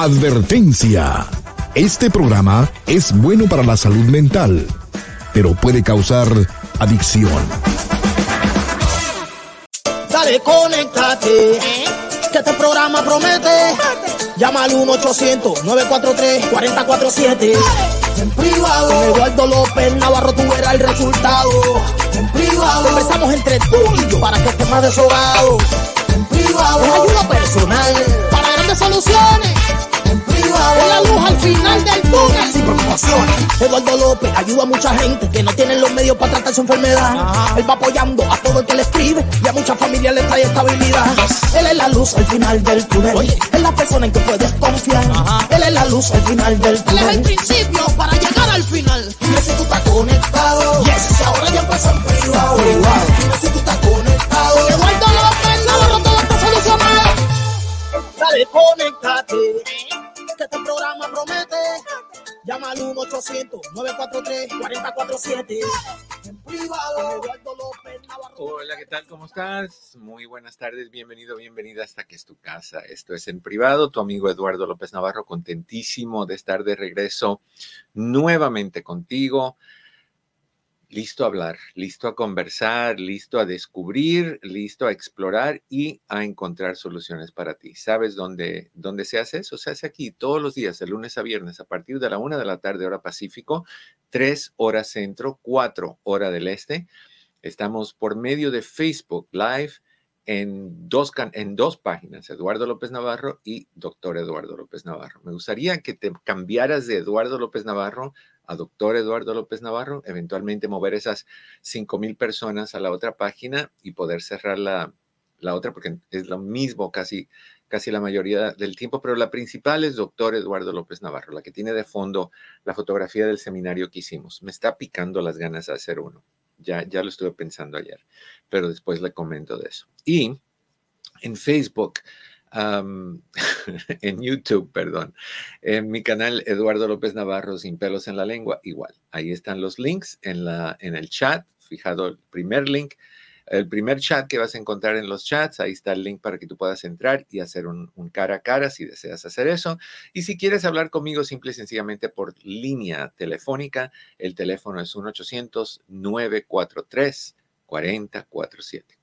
Advertencia. Este programa es bueno para la salud mental, pero puede causar adicción. Dale, conéctate. Que este programa promete. Llama al 1-800-943-4047. En privado. Con Eduardo López Navarro tú verás el resultado. En privado. Conversamos entre tú y yo para que estés más desahogado. En privado. Es ayuda personal para grandes soluciones. Es la luz al final del túnel. Sin preocupaciones. Eduardo López ayuda a mucha gente que no tienen los medios para tratar su enfermedad. Él va apoyando a todo el que le escribe y a muchas familias le trae estabilidad. Él es la luz al final del túnel. Oye, es la persona en que puedes confiar. Él es la luz al final del túnel. Él es el principio para llegar al final. Dime si tú estás conectado. Yes. Ahora ya empieza en privado. Dime si tú estás conectado. Eduardo López Navarro, todo está solucionado. Dale, conéctate. Programa promete. Llama al 1-800-943-4047. En privado. Hola, ¿qué tal? ¿Cómo estás? Muy buenas tardes, bienvenido, bienvenida hasta que es tu casa. Esto es en privado, tu amigo Eduardo López Navarro, contentísimo de estar de regreso nuevamente contigo. Listo a hablar, listo a conversar, listo a descubrir, listo a explorar y a encontrar soluciones para ti. ¿Sabes dónde, dónde se hace eso? Se hace aquí todos los días, de lunes a viernes, a partir de la una de la tarde, hora Pacífico, tres horas centro, cuatro hora del este. Estamos por medio de Facebook Live en dos, en dos páginas, Eduardo López Navarro y Doctor Eduardo López Navarro. Me gustaría que te cambiaras de Eduardo López Navarro a Doctor Eduardo López Navarro, eventualmente mover esas 5 mil personas a la otra página y poder cerrar la, la otra, porque es lo mismo casi, casi la mayoría del tiempo, pero la principal es Doctor Eduardo López Navarro, la que tiene de fondo la fotografía del seminario que hicimos. Me está picando las ganas de hacer uno. Ya, ya lo estuve pensando ayer, pero después le comento de eso. Y en Facebook, am, en YouTube, perdón, en mi canal Eduardo López Navarro sin pelos en la lengua, igual. Ahí están los links en, la, en el chat, fijado el primer link, el primer chat que vas a encontrar en los chats, ahí está el link para que tú puedas entrar y hacer un, un cara a cara si deseas hacer eso. Y si quieres hablar conmigo simple y sencillamente por línea telefónica, el teléfono es 1-800-943. 4047.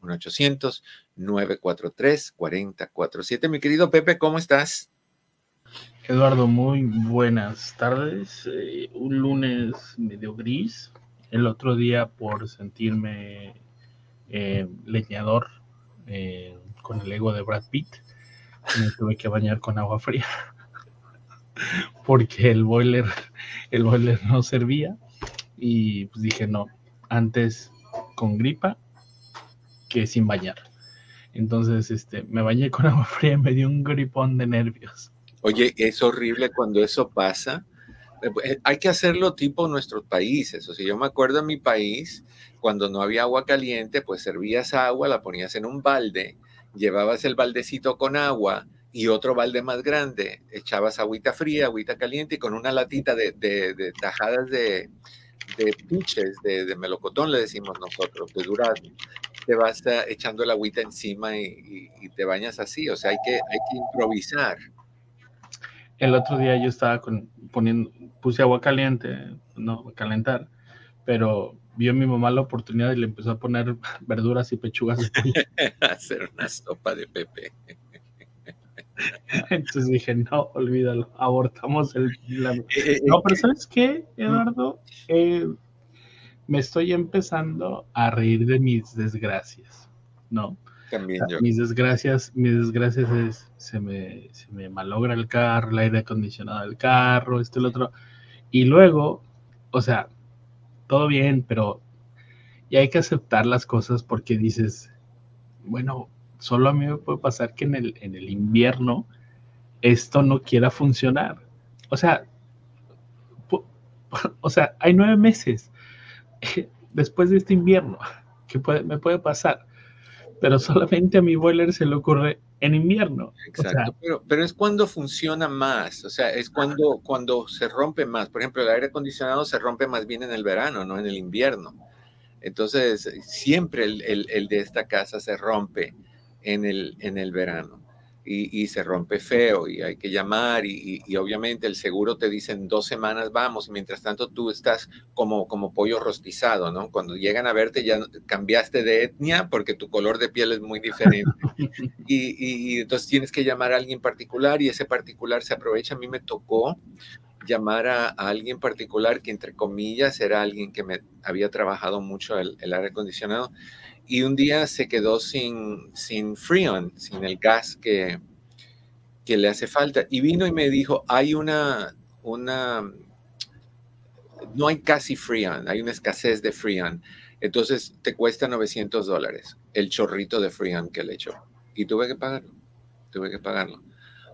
1-800-943-4047. Mi querido Pepe, ¿cómo estás? Eduardo, muy buenas tardes. Eh, un lunes medio gris. El otro día por sentirme eh, leñador eh, con el ego de Brad Pitt, me tuve que bañar con agua fría porque el boiler, el boiler no servía y pues dije no, antes con gripa que sin bañar. Entonces, este, me bañé con agua fría y me dio un gripón de nervios. Oye, es horrible cuando eso pasa. Eh, eh, Hay que hacerlo tipo nuestros países. O sea, yo me acuerdo en mi país, cuando no había agua caliente, pues servías agua, la ponías en un balde, llevabas el baldecito con agua y otro balde más grande, echabas agüita fría, agüita caliente y con una latita de tajadas de, de piches, de, de melocotón, le decimos nosotros, de durazno, te vas eh, echando el agüita encima y, y- y te bañas así. O sea, hay que, hay que improvisar. El otro día yo estaba con, poniendo, puse agua caliente, no, calentar, pero vio mi mamá la oportunidad y le empezó a poner verduras y pechugas hacer una sopa de pepe. Entonces dije, no, olvídalo, abortamos el... la- Eh, No, pero ¿sabes qué, Eduardo? Eh, me estoy empezando a reír de mis desgracias, ¿no? También yo. Mis desgracias, mis desgracias es, se me, se me malogra el carro, el aire acondicionado del carro, esto y lo otro. Y luego, o sea, todo bien, pero ya hay que aceptar las cosas porque dices, bueno, solo a mí me puede pasar que en el, en el invierno esto no quiera funcionar. O sea, o sea, hay nueve meses después de este invierno que puede, me puede pasar, pero solamente a mi boiler se le ocurre en invierno. Exacto, pero, pero es cuando funciona más, o sea, es cuando, cuando se rompe más. Por ejemplo, el aire acondicionado se rompe más bien en el verano, no en el invierno. Entonces, siempre el, el- el de esta casa se rompe en el, en el verano. y, se rompe feo y hay que llamar y, obviamente el seguro te dice en dos semanas vamos y mientras tanto tú estás como, como pollo rostizado, ¿no? Cuando llegan a verte ya cambiaste de etnia porque tu color de piel es muy diferente y, entonces tienes que llamar a alguien particular y ese particular se aprovecha. A mí me tocó llamar a, alguien particular que entre comillas era alguien que me había trabajado mucho el, el aire acondicionado y un día se quedó sin, sin Freon, sin el gas que, que le hace falta. Y vino y me dijo, hay una, una, no hay casi Freon, hay una escasez de Freon. Entonces te cuesta 900 dólares el chorrito de Freon que le echó. Y tuve que pagarlo, tuve que pagarlo.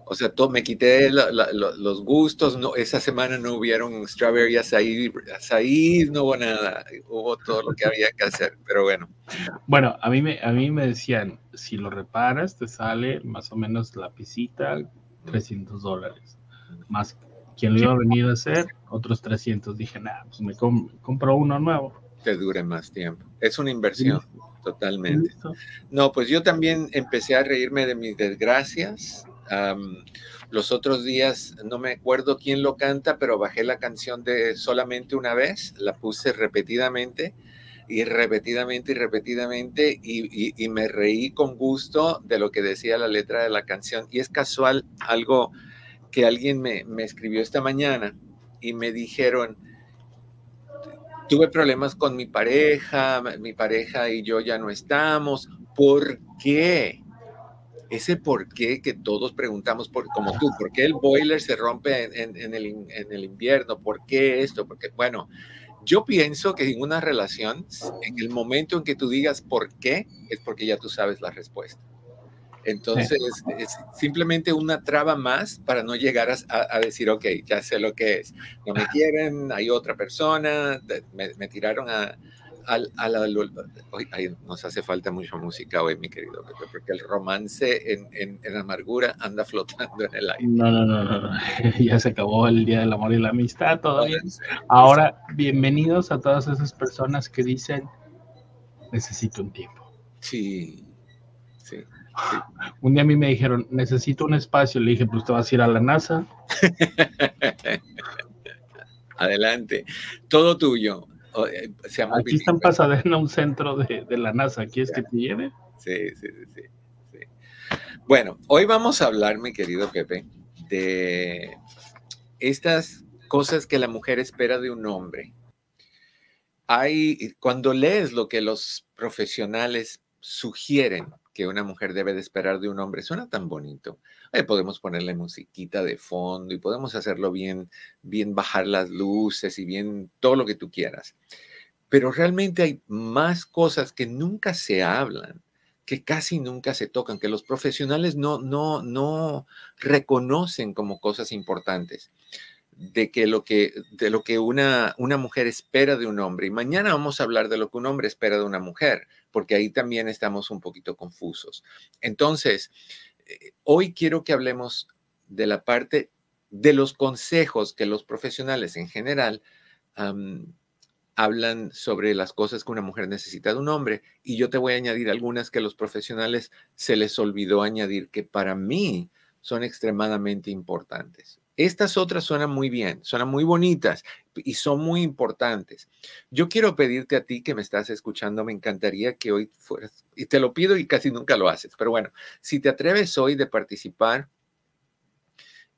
O sea, me quité los gustos. No, esa semana no hubieron strawberry açaí, no hubo nada. Hubo todo lo que había que hacer, pero bueno. Bueno, a mí me, a mí me decían, si lo reparas, te sale más o menos la pisita, 300 dólares. Más quien lo iba a venir a hacer, otros 300. Dije, nada, pues me compro uno nuevo. Te dure más tiempo. Es una inversión, totalmente. No, pues yo también empecé a reírme de mis desgracias los otros días, no me acuerdo quién lo canta, pero bajé la canción de solamente una vez, la puse repetidamente y repetidamente y repetidamente y, me reí con gusto de lo que decía la letra de la canción. Y es casual algo que alguien me, me escribió esta mañana y me dijeron, tuve problemas con mi pareja, mi pareja y yo ya no estamos, ¿por qué? Ese por qué que todos preguntamos, por, como tú, ¿por qué el boiler se rompe en, el, en el invierno? ¿Por qué esto? Porque, bueno, yo pienso que en una relación, en el momento en que tú digas por qué, es porque ya tú sabes la respuesta. Entonces, es simplemente una traba más para no llegar a, decir, ok, ya sé lo que es. No me quieren, hay otra persona, me tiraron a, al, hoy, nos hace falta mucha música hoy, mi querido porque el romance en, en, amargura anda flotando en el aire. No, no, no, no, ya se acabó el Día del Amor y la Amistad, todavía. Ahora, bienvenidos a todas esas personas que dicen, necesito un tiempo. Sí, sí. Un día a mí me dijeron, necesito un espacio. Le dije, pues te vas a ir a la NASA. Adelante, todo tuyo. Eh, Aquí está en Pasadena un centro de, la NASA. ¿Quieres que te lleve? Sí, sí, sí, sí. Bueno, hoy vamos a hablar, mi querido Pepe, de estas cosas que la mujer espera de un hombre. Hay, cuando lees lo que los profesionales sugieren que una mujer debe de esperar de un hombre, suena tan bonito. podemos ponerle musiquita de fondo y podemos hacerlo bien, bien bajar las luces y bien todo lo que tú quieras. Pero realmente hay más cosas que nunca se hablan, que casi nunca se tocan, que los profesionales no, no, no reconocen como cosas importantes de que lo que de lo que una, una mujer espera de un hombre y mañana vamos a hablar de lo que un hombre espera de una mujer porque ahí también estamos un poquito confusos entonces eh, hoy quiero que hablemos de la parte de los consejos que los profesionales en general hablan sobre las cosas que una mujer necesita de un hombre y yo te voy a añadir algunas que los profesionales se les olvidó añadir que para mí son extremadamente importantes. Estas otras suenan muy bien, suenan muy bonitas y son muy importantes. Yo quiero pedirte a ti que me estás escuchando, me encantaría que hoy fueras, y te lo pido y casi nunca lo haces, pero bueno, si te atreves hoy de participar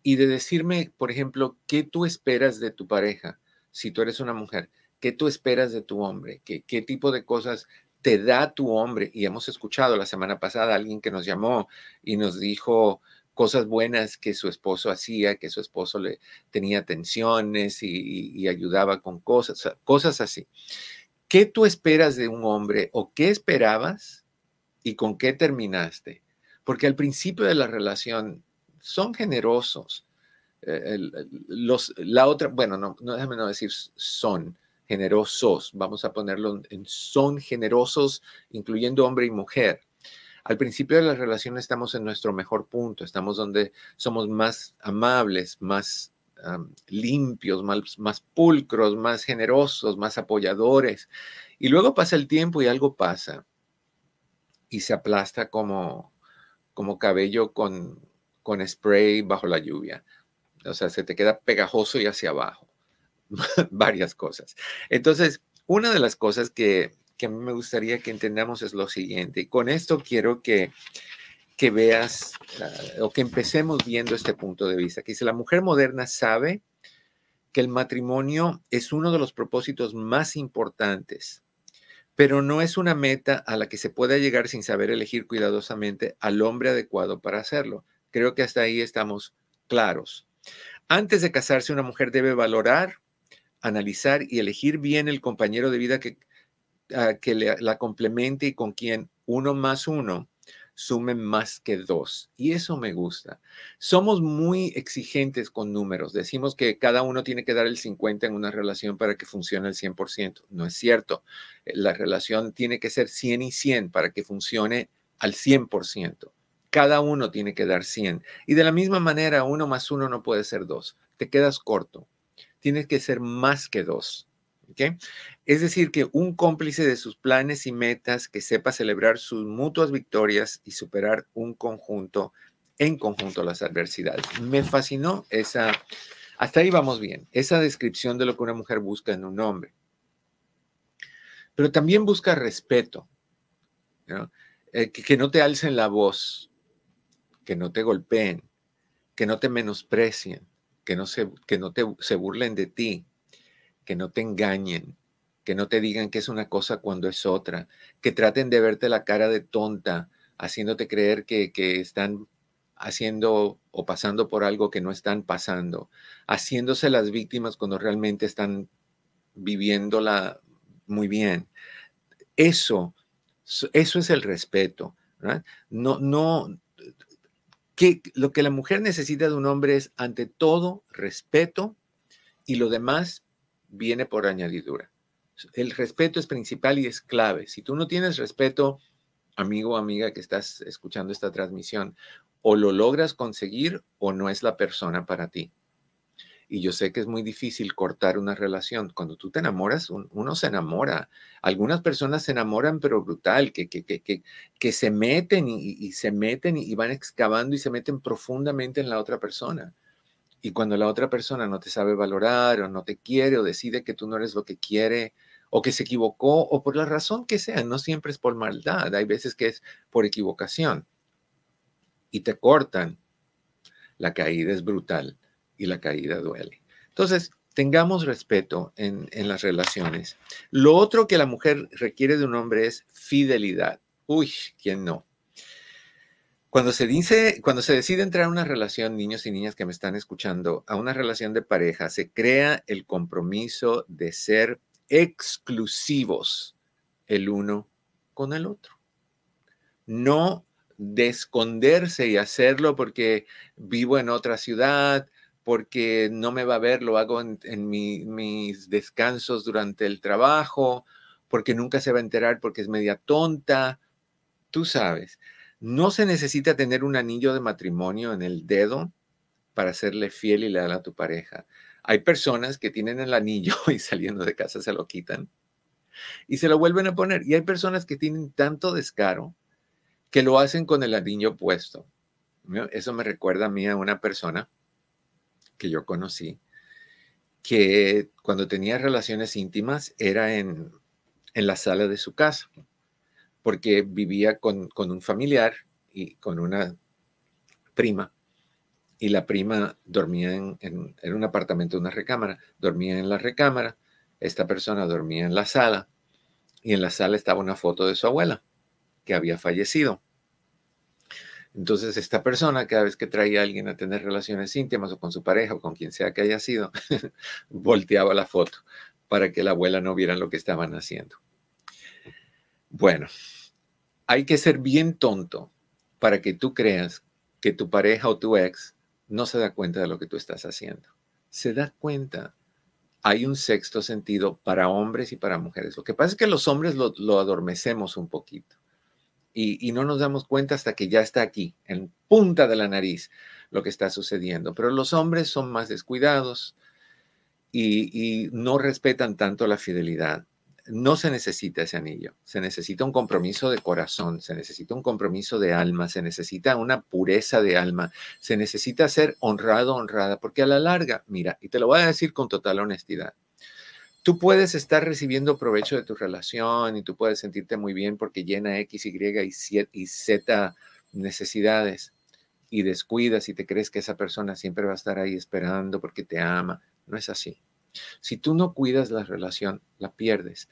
y de decirme, por ejemplo, qué tú esperas de tu pareja, si tú eres una mujer, qué tú esperas de tu hombre, qué, qué tipo de cosas te da tu hombre. Y hemos escuchado la semana pasada a alguien que nos llamó y nos dijo, cosas buenas que su esposo hacía, que su esposo le tenía atenciones y, ayudaba con cosas, cosas así. ¿Qué tú esperas de un hombre o qué esperabas y con qué terminaste? Porque al principio de la relación son generosos. Eh, los, la otra, bueno, no, no déjame no decir son generosos, vamos a ponerlo en son generosos, incluyendo hombre y mujer al principio de la relación estamos en nuestro mejor punto, estamos donde somos más amables, más limpios, más, más pulcros, más generosos, más apoyadores. Y luego pasa el tiempo y algo pasa y se aplasta como, como cabello con, con spray bajo la lluvia. O sea, se te queda pegajoso y hacia abajo. Varias cosas. Entonces, una de las cosas que, que me gustaría que entendamos es lo siguiente. Y con esto quiero que, que veas ah, o que empecemos viendo este punto de vista. Que dice, la mujer moderna sabe que el matrimonio es uno de los propósitos más importantes, pero no es una meta a la que se pueda llegar sin saber elegir cuidadosamente al hombre adecuado para hacerlo. Creo que hasta ahí estamos claros. Antes de casarse, una mujer debe valorar, analizar y elegir bien el compañero de vida que, que la complemente y con quien uno más uno sumen más que dos. Y eso me gusta. Somos muy exigentes con números. Decimos que cada uno tiene que dar el 50 en una relación para que funcione el 100%. No es cierto. La relación tiene que ser 100 y 100 para que funcione al 100%. Cada uno tiene que dar 100. Y de la misma manera, uno más uno no puede ser dos. Te quedas corto. Tienes que ser más que dos. Es decir, que un cómplice de sus planes y metas que sepa celebrar sus mutuas victorias y superar un conjunto, en conjunto las adversidades. Me fascinó esa, hasta ahí vamos bien, esa descripción de lo que una mujer busca en un hombre. Pero también busca respeto, eh, que, no te alcen la voz, que no te golpeen, que no te menosprecien, que no se, que no te, se burlen de ti, que no te engañen, que no te digan que es una cosa cuando es otra, que traten de verte la cara de tonta, haciéndote creer que, están haciendo o pasando por algo que no están pasando, haciéndose las víctimas cuando realmente están viviéndola muy bien. Eso, eso es el respeto. No, no, que lo que la mujer necesita de un hombre es ante todo respeto y lo demás viene por añadidura. El respeto es principal y es clave. Si tú no tienes respeto, amigo o amiga que estás escuchando esta transmisión, o lo logras conseguir o no es la persona para ti. Y yo sé que es muy difícil cortar una relación. Cuando tú te enamoras, uno se enamora. Algunas personas se enamoran, pero brutal, que, que, que, que se meten y, se meten y van excavando y se meten profundamente en la otra persona. Y cuando la otra persona no te sabe valorar o no te quiere o decide que tú no eres lo que quiere o que se equivocó o por la razón que sea, no siempre es por maldad, hay veces que es por equivocación y te cortan, la caída es brutal y la caída duele. Entonces, tengamos respeto en, en las relaciones. Lo otro que la mujer requiere de un hombre es fidelidad. Uy, ¿quién no? Cuando se dice, cuando se decide entrar a una relación, niños y niñas que me están escuchando, a una relación de pareja, se crea el compromiso de ser exclusivos el uno con el otro. No de esconderse y hacerlo porque vivo en otra ciudad, porque no me va a ver, lo hago en, mis descansos durante el trabajo, porque nunca se va a enterar porque es media tonta. Tú sabes, no se necesita tener un anillo de matrimonio en el dedo para serle fiel y leal a tu pareja. Hay personas que tienen el anillo y saliendo de casa se lo quitan y se lo vuelven a poner. Y hay personas que tienen tanto descaro que lo hacen con el anillo puesto. Eso me recuerda a mí a una persona que yo conocí que cuando tenía relaciones íntimas era en, en la sala de su casa porque vivía con, un familiar y con una prima, y la prima dormía en, un apartamento, una recámara, dormía en la recámara, esta persona dormía en la sala, y en la sala estaba una foto de su abuela, que había fallecido. Entonces, esta persona, cada vez que traía a alguien a tener relaciones íntimas o con su pareja o con quien sea que haya sido, volteaba la foto para que la abuela no viera lo que estaban haciendo. Bueno, hay que ser bien tonto para que tú creas que tu pareja o tu ex no se da cuenta de lo que tú estás haciendo. Se da cuenta. Hay un sexto sentido para hombres y para mujeres. Lo que pasa es que los hombres lo, adormecemos un poquito y, no nos damos cuenta hasta que ya está aquí, en punta de la nariz, lo que está sucediendo. Pero los hombres son más descuidados y, no respetan tanto la fidelidad. No se necesita ese anillo, se necesita un compromiso de corazón, se necesita un compromiso de alma, se necesita una pureza de alma, se necesita ser honrado, honrada, porque a la larga, mira, y te lo voy a decir con total honestidad, tú puedes estar recibiendo provecho de tu relación y tú puedes sentirte muy bien porque llena X, Y y Z necesidades y descuidas y te crees que esa persona siempre va a estar ahí esperando porque te ama. No es así. Si tú no cuidas la relación, la pierdes.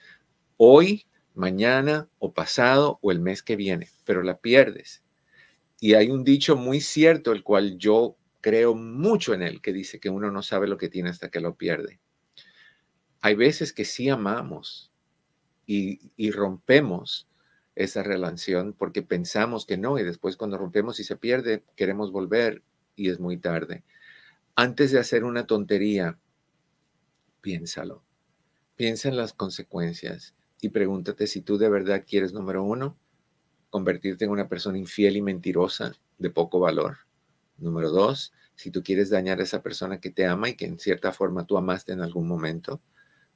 Hoy, mañana o pasado o el mes que viene, pero la pierdes. Y hay un dicho muy cierto, el cual yo creo mucho en él, que dice que uno no sabe lo que tiene hasta que lo pierde. Hay veces que sí amamos y, y rompemos esa relación porque pensamos que no y después cuando rompemos y se pierde, queremos volver y es muy tarde. Antes de hacer una tontería, piénsalo. Piensa en las consecuencias y pregúntate si tú de verdad quieres, número uno, convertirte en una persona infiel y mentirosa de poco valor. Número dos, si tú quieres dañar a esa persona que te ama y que en cierta forma tú amaste en algún momento.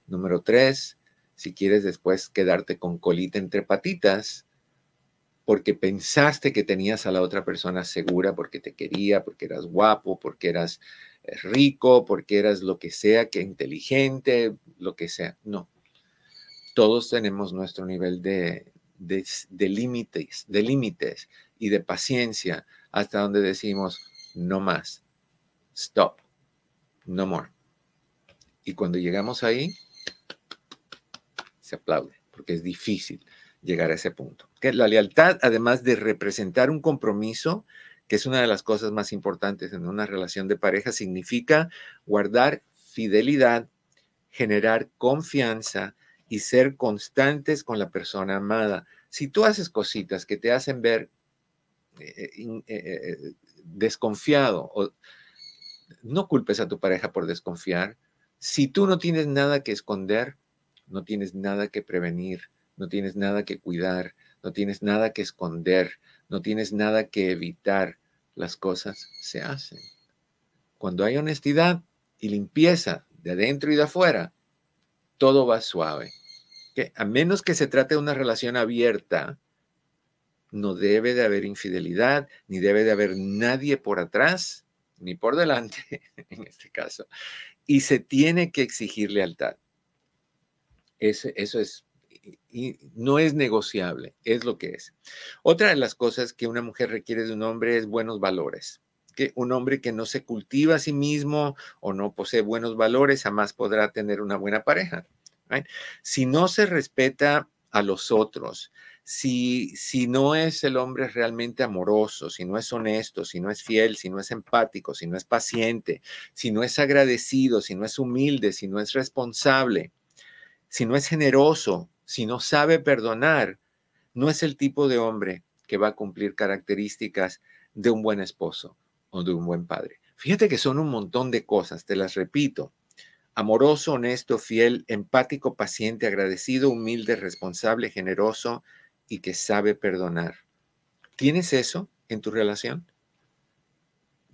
Número tres, si quieres después quedarte con colita entre patitas porque pensaste que tenías a la otra persona segura porque te quería, porque eras guapo, porque eras rico, porque eras lo que sea, que inteligente, lo que sea. No. Todos tenemos nuestro nivel de, de, límites, de límites y de paciencia hasta donde decimos no más. Stop. No more. Y cuando llegamos ahí, se aplaude, porque es difícil llegar a ese punto. Que la lealtad, además de representar un compromiso, que es una de las cosas más importantes en una relación de pareja, significa guardar fidelidad, generar confianza y ser constantes con la persona amada. Si tú haces cositas que te hacen ver eh, eh, eh, desconfiado, o, no culpes a tu pareja por desconfiar. Si tú no tienes nada que esconder, no tienes nada que prevenir, no tienes nada que cuidar, no tienes nada que esconder, no tienes nada que evitar, las cosas se hacen. Cuando hay honestidad y limpieza de adentro y de afuera, todo va suave. Que a menos que se trate de una relación abierta, no debe de haber infidelidad, ni debe de haber nadie por atrás, ni por delante, en este caso. Y se tiene que exigir lealtad. Eso, eso es y no es negociable, es lo que es. Otra de las cosas que una mujer requiere de un hombre es buenos valores. Que un hombre que no se cultiva a sí mismo o no posee buenos valores jamás podrá tener una buena pareja. Si no se respeta a los otros, si, si no es el hombre realmente amoroso, si no es honesto, si no es fiel, si no es empático, si no es paciente, si no es agradecido, si no es humilde, si no es responsable, si no es generoso, si no sabe perdonar, no es el tipo de hombre que va a cumplir características de un buen esposo o de un buen padre. Fíjate que son un montón de cosas, te las repito. Amoroso, honesto, fiel, empático, paciente, agradecido, humilde, responsable, generoso y que sabe perdonar. ¿Tienes eso en tu relación?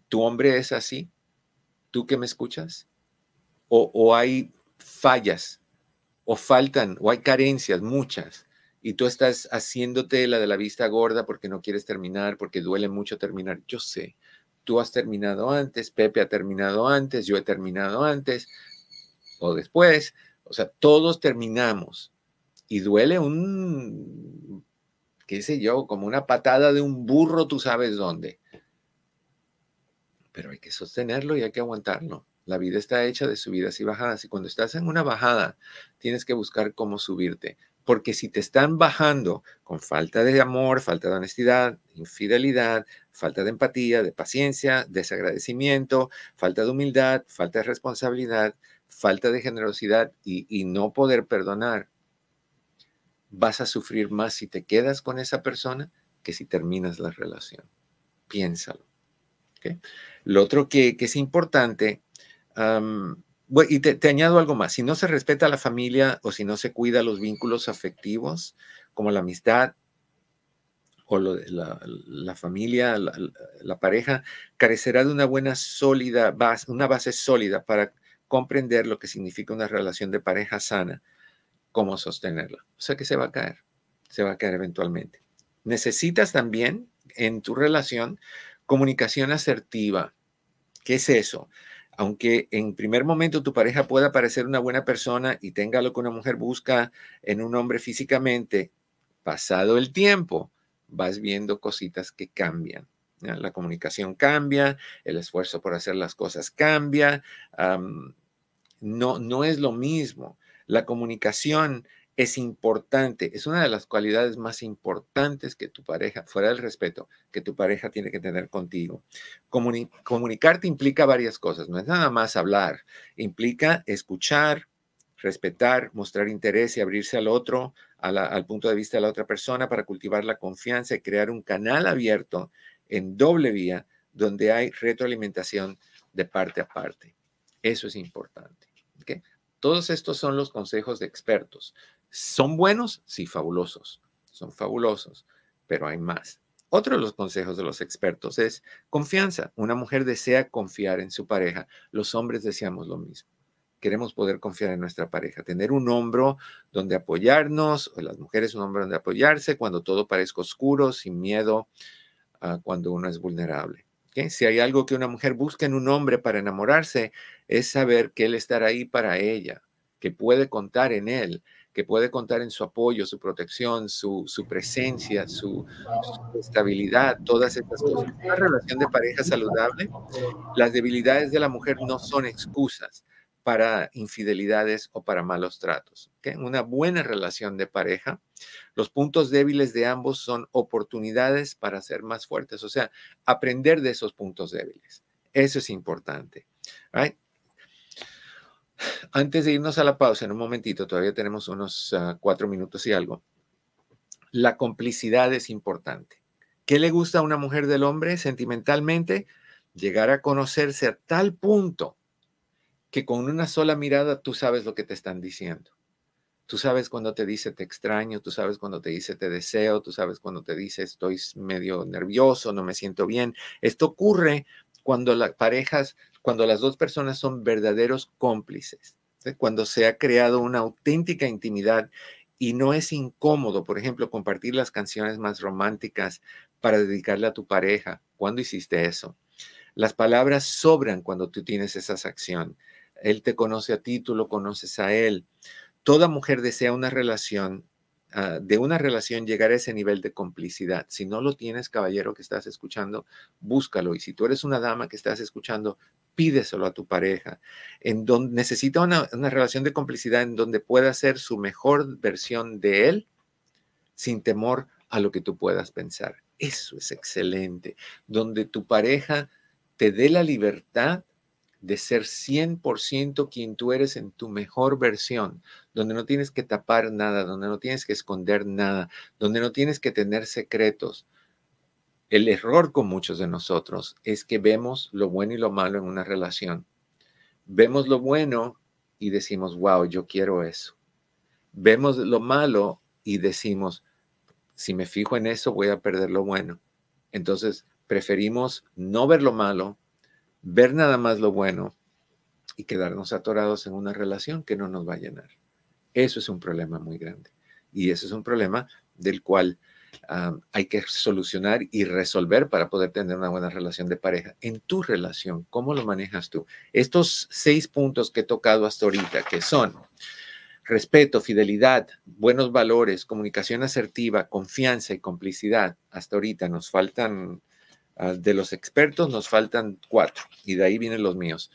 ¿Tu hombre es así? ¿Tú que me escuchas? ¿O, o hay fallas o faltan o hay carencias, muchas, y tú estás haciéndote la de la vista gorda porque no quieres terminar, porque duele mucho terminar. Yo sé, tú has terminado antes, Pepe ha terminado antes, yo he terminado antes o después, o sea, todos terminamos y duele un, qué sé yo, como una patada de un burro, tú sabes dónde. Pero hay que sostenerlo y hay que aguantarlo. La vida está hecha de subidas y bajadas y cuando estás en una bajada tienes que buscar cómo subirte. Porque si te están bajando con falta de amor, falta de honestidad, infidelidad, falta de empatía, de paciencia, desagradecimiento, falta de humildad, falta de responsabilidad, falta de generosidad y, no poder perdonar, vas a sufrir más si te quedas con esa persona que si terminas la relación. Piénsalo. Lo otro que, que es importante y te, añado algo más. Si no se respeta a la familia o si no se cuida los vínculos afectivos, como la amistad o la, familia, la, pareja, carecerá de una buena sólida base, una base sólida para comprender lo que significa una relación de pareja sana. cómo sostenerla. O sea que se va a caer, se va a caer eventualmente. Necesitas también en tu relación comunicación asertiva. ¿Qué es eso? Aunque en primer momento tu pareja pueda parecer una buena persona y tenga lo que una mujer busca en un hombre físicamente, pasado el tiempo, vas viendo cositas que cambian. La comunicación cambia, el esfuerzo por hacer las cosas cambia. no, no es lo mismo. La comunicación es importante, es una de las cualidades más importantes que tu pareja, fuera del respeto, que tu pareja tiene que tener contigo. comunicarte implica varias cosas, no es nada más hablar, implica escuchar, respetar, mostrar interés y abrirse al otro, al punto de vista de la otra persona para cultivar la confianza y crear un canal abierto en doble vía donde hay retroalimentación de parte a parte. Eso es importante. Todos estos son los consejos de expertos. ¿Son buenos? Sí, fabulosos. Son fabulosos, pero hay más. Otro de los consejos de los expertos es confianza. Una mujer desea confiar en su pareja. Los hombres deseamos lo mismo. Queremos poder confiar en nuestra pareja, tener un hombro donde apoyarnos, o las mujeres un hombro donde apoyarse cuando todo parezca oscuro, sin miedo, cuando uno es vulnerable. Si hay algo que una mujer busca en un hombre para enamorarse, es saber que él estará ahí para ella, que puede contar en él, que puede contar en su apoyo, su protección, su, presencia, su, su, estabilidad, todas estas cosas. Una relación de pareja saludable, las debilidades de la mujer no son excusas para infidelidades o para malos tratos. Una buena relación de pareja, los puntos débiles de ambos son oportunidades para ser más fuertes, o sea, aprender de esos puntos débiles. Eso es importante. Antes de irnos a la pausa, en un momentito, todavía tenemos unos ah, cuatro minutos y algo. La complicidad es importante. ¿Qué le gusta a una mujer del hombre sentimentalmente? Llegar a conocerse a tal punto que con una sola mirada tú sabes lo que te están diciendo. Tú sabes cuando te dice te extraño, tú sabes cuando te dice te deseo, tú sabes cuando te dice estoy medio nervioso, no me siento bien. Esto ocurre cuando las parejas, cuando las dos personas son verdaderos cómplices, cuando se ha creado una auténtica intimidad y no es incómodo, por ejemplo, compartir las canciones más románticas para dedicarle a tu pareja. ¿Cuándo hiciste eso? Las palabras sobran cuando tú tienes esa acción. Él te conoce a ti, tú lo conoces a él. Toda mujer desea una relación, ah, de una relación llegar a ese nivel de complicidad. Si no lo tienes, caballero que estás escuchando, búscalo. Y si tú eres una dama que estás escuchando, pídeselo a tu pareja. En donde necesita una, una relación de complicidad en donde pueda ser su mejor versión de él sin temor a lo que tú puedas pensar. Eso es excelente. Donde tu pareja te dé la libertad de ser 100% quien tú eres en tu mejor versión, donde no tienes que tapar nada, donde no tienes que esconder nada, donde no tienes que tener secretos. El error con muchos de nosotros es que vemos lo bueno y lo malo en una relación. Vemos lo bueno y decimos, wow, yo quiero eso. Vemos lo malo y decimos, si me fijo en eso, voy a perder lo bueno. Entonces, preferimos no ver lo malo, ver nada más lo bueno y quedarnos atorados en una relación que no nos va a llenar. Eso es un problema muy grande. Y ese es un problema del cual hay que solucionar y resolver para poder tener una buena relación de pareja. En tu relación, ¿cómo lo manejas tú? Estos seis puntos que he tocado hasta ahorita, que son respeto, fidelidad, buenos valores, comunicación asertiva, confianza y complicidad, hasta ahorita nos faltan de los expertos nos faltan cuatro y de ahí vienen los míos.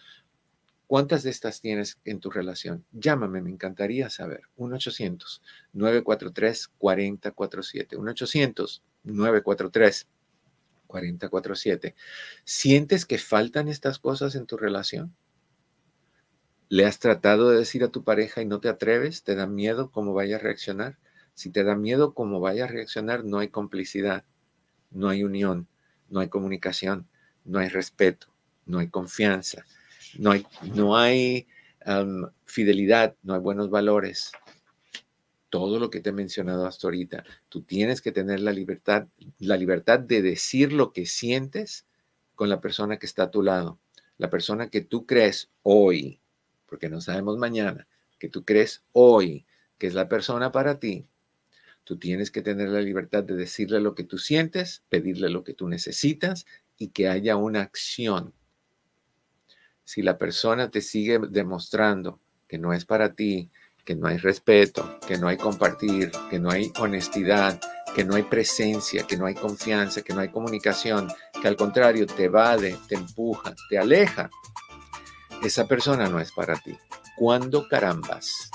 ¿Cuántas de estas tienes en tu relación? Llámame, me encantaría saber. 1-800-943-4047. 1-800-943-4047. ¿Sientes que faltan estas cosas en tu relación? ¿Le has tratado de decir a tu pareja y no te atreves? ¿Te da miedo cómo vaya a reaccionar? Si te da miedo cómo vaya a reaccionar, no hay complicidad, no hay unión no hay comunicación, no hay respeto, no hay confianza, no hay, no hay fidelidad, no hay buenos valores. Todo lo que te he mencionado hasta ahorita, tú tienes que tener la libertad, la libertad de decir lo que sientes con la persona que está a tu lado, la persona que tú crees hoy, porque no sabemos mañana, que tú crees hoy que es la persona para ti, tú tienes que tener la libertad de decirle lo que tú sientes, pedirle lo que tú necesitas y que haya una acción. Si la persona te sigue demostrando que no es para ti, que no hay respeto, que no hay compartir, que no hay honestidad, que no hay presencia, que no hay confianza, que no hay comunicación, que al contrario te evade, te empuja, te aleja, esa persona no es para ti. ¿Cuándo carambas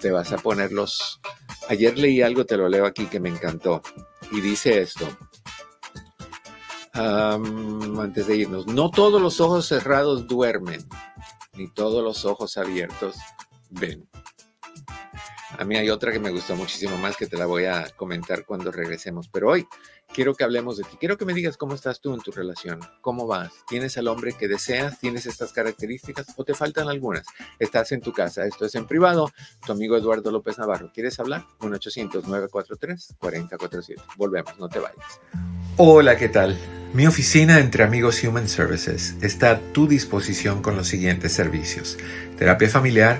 te vas a poner los... Ayer leí algo, te lo leo aquí, que me encantó. Y dice esto. antes de irnos, no todos los ojos cerrados duermen, ni todos los ojos abiertos ven. A mí hay otra que me gustó muchísimo más que te la voy a comentar cuando regresemos. Pero hoy quiero que hablemos de ti. Quiero que me digas cómo estás tú en tu relación. ¿Cómo vas? ¿Tienes al hombre que deseas? ¿Tienes estas características o te faltan algunas? Estás en tu casa. Esto es en privado. Tu amigo Eduardo López Navarro. ¿Quieres hablar? 1-800-943-4047. Volvemos. No te vayas. Hola, ¿qué tal? Mi oficina entre amigos Human Services está a tu disposición con los siguientes servicios. Terapia familiar,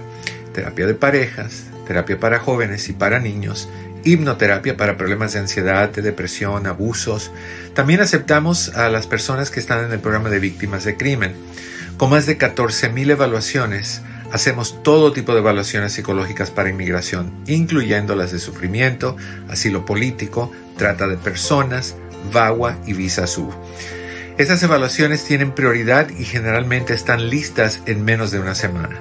terapia de parejas terapia para jóvenes y para niños, hipnoterapia para problemas de ansiedad, de depresión, abusos. También aceptamos a las personas que están en el programa de víctimas de crimen. Con más de 14.000 evaluaciones, hacemos todo tipo de evaluaciones psicológicas para inmigración, incluyendo las de sufrimiento, asilo político, trata de personas, VAWA y Visa Sur. Estas evaluaciones tienen prioridad y generalmente están listas en menos de una semana.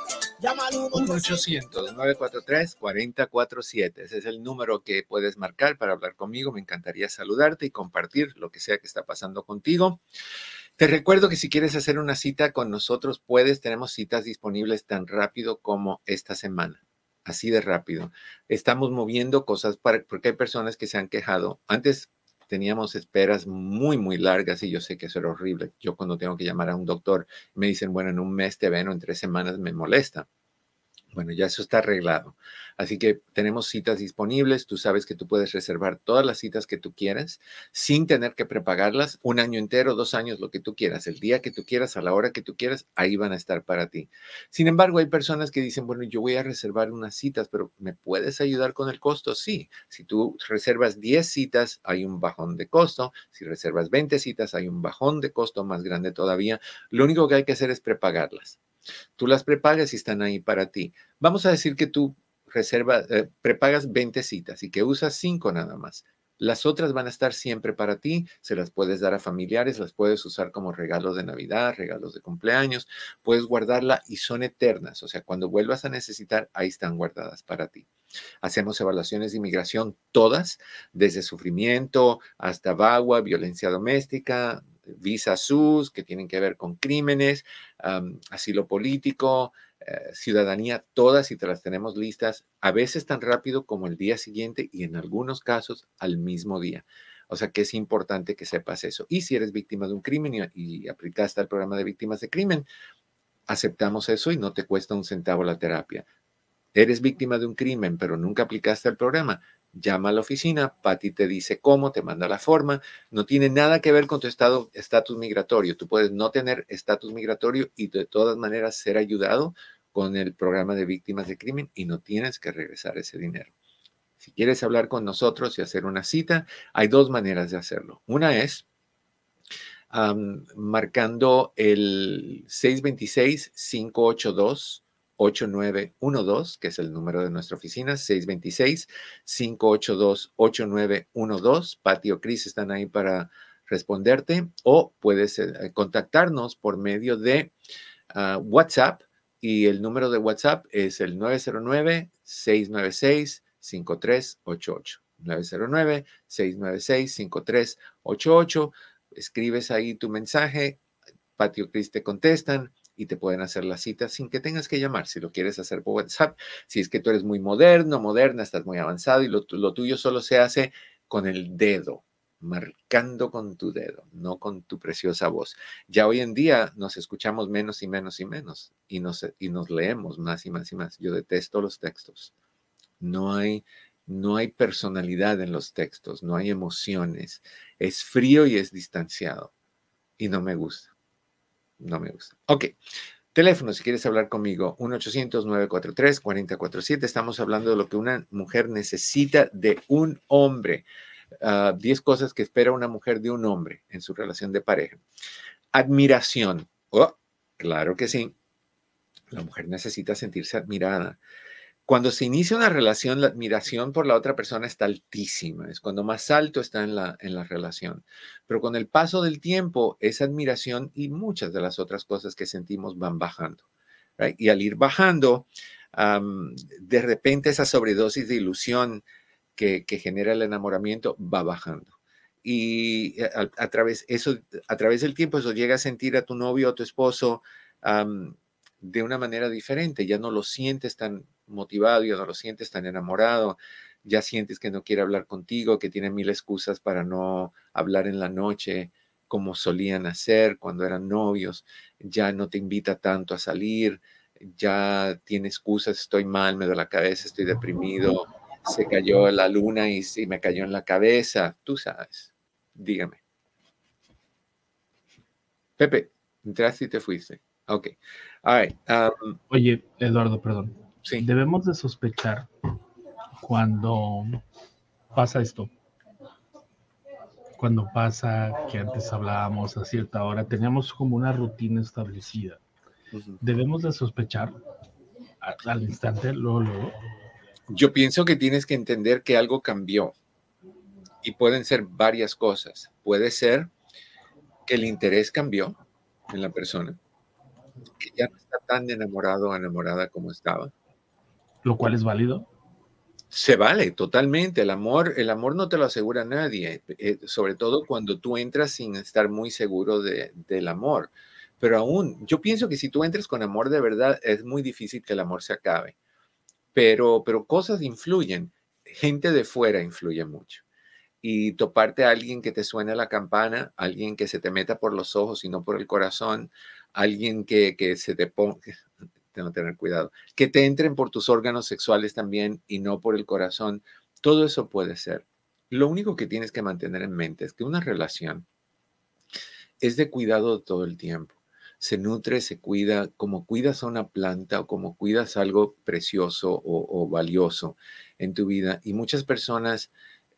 1-800-943-4047. Ese es el número que puedes marcar para hablar conmigo. Me encantaría saludarte y compartir lo que sea que está pasando contigo. Te recuerdo que si quieres hacer una cita con nosotros, puedes. Tenemos citas disponibles tan rápido como esta semana. Así de rápido. Estamos moviendo cosas para, porque hay personas que se han quejado. Antes teníamos esperas muy, muy largas y yo sé que eso era horrible. Yo cuando tengo que llamar a un doctor, me dicen, bueno, en un mes te ven o en tres semanas me molesta. Bueno, ya eso está arreglado. Así que tenemos citas disponibles. Tú sabes que tú puedes reservar todas las citas que tú quieras sin tener que prepagarlas un año entero, dos años, lo que tú quieras. El día que tú quieras, a la hora que tú quieras, ahí van a estar para ti. Sin embargo, hay personas que dicen, bueno, yo voy a reservar unas citas, pero ¿me puedes ayudar con el costo? Sí. Si tú reservas 10 citas, hay un bajón de costo. Si reservas 20 citas, hay un bajón de costo más grande todavía. Lo único que hay que hacer es prepagarlas. Tú las prepagas y están ahí para ti. Vamos a decir que tú reserva, eh, prepagas 20 citas y que usas 5 nada más. Las otras van a estar siempre para ti, se las puedes dar a familiares, las puedes usar como regalos de Navidad, regalos de cumpleaños, puedes guardarla y son eternas, o sea, cuando vuelvas a necesitar, ahí están guardadas para ti. Hacemos evaluaciones de inmigración todas, desde sufrimiento hasta VAWA, violencia doméstica, visa SUS, que tienen que ver con crímenes, asilo político, eh, ciudadanía, todas y te las tenemos listas, a veces tan rápido como el día siguiente y en algunos casos al mismo día. O sea que es importante que sepas eso. Y si eres víctima de un crimen y, y aplicaste al programa de víctimas de crimen, aceptamos eso y no te cuesta un centavo la terapia. Eres víctima de un crimen, pero nunca aplicaste el programa llama a la oficina, Patti te dice cómo, te manda la forma, no tiene nada que ver con tu estado, estatus migratorio. Tú puedes no tener estatus migratorio y de todas maneras ser ayudado con el programa de víctimas de crimen y no tienes que regresar ese dinero. Si quieres hablar con nosotros y hacer una cita, hay dos maneras de hacerlo. Una es marcando el 626-582. 8912, que es el número de nuestra oficina, 626-582-8912. Patio Cris están ahí para responderte o puedes eh, contactarnos por medio de ah, WhatsApp y el número de WhatsApp es el 909-696-5388. 909-696-5388. Escribes ahí tu mensaje, Patio Cris te contestan y te pueden hacer la cita sin que tengas que llamar. Si lo quieres hacer por WhatsApp, si es que tú eres muy moderno, moderna, estás muy avanzado y lo, tuyo solo se hace con el dedo. marcando con tu dedo, no con tu preciosa voz. Ya hoy en día nos escuchamos menos y menos y menos y nos, y nos leemos más y más y más. Yo detesto los textos. No hay, no hay personalidad en los textos, no hay emociones. Es frío y es distanciado. Y no me gusta. No me gusta. Ok. Teléfono, si quieres hablar conmigo, 1-800-943-4047. Estamos hablando de lo que una mujer necesita de un hombre. 10 ah, cosas que espera una mujer de un hombre en su relación de pareja. Admiración. Oh, claro que sí. La mujer necesita sentirse admirada. Cuando se inicia una relación, la admiración por la otra persona está altísima, es cuando más alto está en la, en la relación. Pero con el paso del tiempo, esa admiración y muchas de las otras cosas que sentimos van bajando. Y al ir bajando, de repente esa sobredosis de ilusión que, genera el enamoramiento va bajando. Y a, través, eso, a través del tiempo eso llega a sentir a tu novio o tu esposo de una manera diferente, ya no lo sientes tan motivado, lo sientes tan enamorado, ya sientes que no quiere hablar contigo, que tiene mil excusas para no hablar en la noche como solían hacer cuando eran novios, ya no te invita tanto a salir, ya tiene excusas, estoy mal, me da la cabeza, estoy deprimido, se cayó la luna y, y me cayó en la cabeza, tú sabes, dígame. Pepe, entraste y te fuiste. Ok. Um, Oye, Eduardo, perdón. Sí. Debemos de sospechar cuando pasa esto. Cuando pasa que antes hablábamos a cierta hora, teníamos como una rutina establecida. Debemos de sospechar al instante, luego, luego. Yo pienso que tienes que entender que algo cambió y pueden ser varias cosas. Puede ser que el interés cambió en la persona que ya no está tan enamorado o enamorada como estaba. Lo cual es válido. Se vale totalmente. El amor, el amor no te lo asegura nadie, eh, sobre todo cuando tú entras sin estar muy seguro de, del amor. Pero aún, yo pienso que si tú entras con amor de verdad, es muy difícil que el amor se acabe. Pero, pero cosas influyen. Gente de fuera influye mucho. Y toparte a alguien que te suene la campana, alguien que se te meta por los ojos y no por el corazón, alguien que, se te ponga, que tener cuidado, que te entren por tus órganos sexuales también y no por el corazón, todo eso puede ser. Lo único que tienes que mantener en mente es que una relación es de cuidado todo el tiempo. Se nutre, se cuida, como cuidas a una planta o como cuidas algo precioso o, valioso en tu vida. Y muchas personas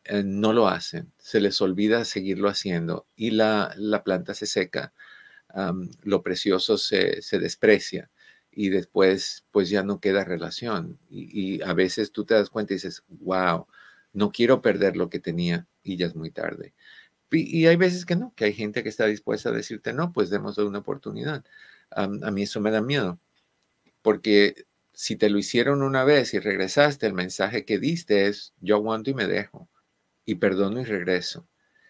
eh, no lo hacen, se les olvida seguirlo haciendo y la, la planta se seca lo precioso se, desprecia y después pues ya no queda relación. Y, a veces tú te das cuenta y dices, wow, no quiero perder lo que tenía y ya es muy tarde. Y, hay veces que no, que hay gente que está dispuesta a decirte, no, pues démosle una oportunidad. a mí eso me da miedo, porque si te lo hicieron una vez y regresaste, el mensaje que diste es, yo aguanto y me dejo, y perdono y regreso.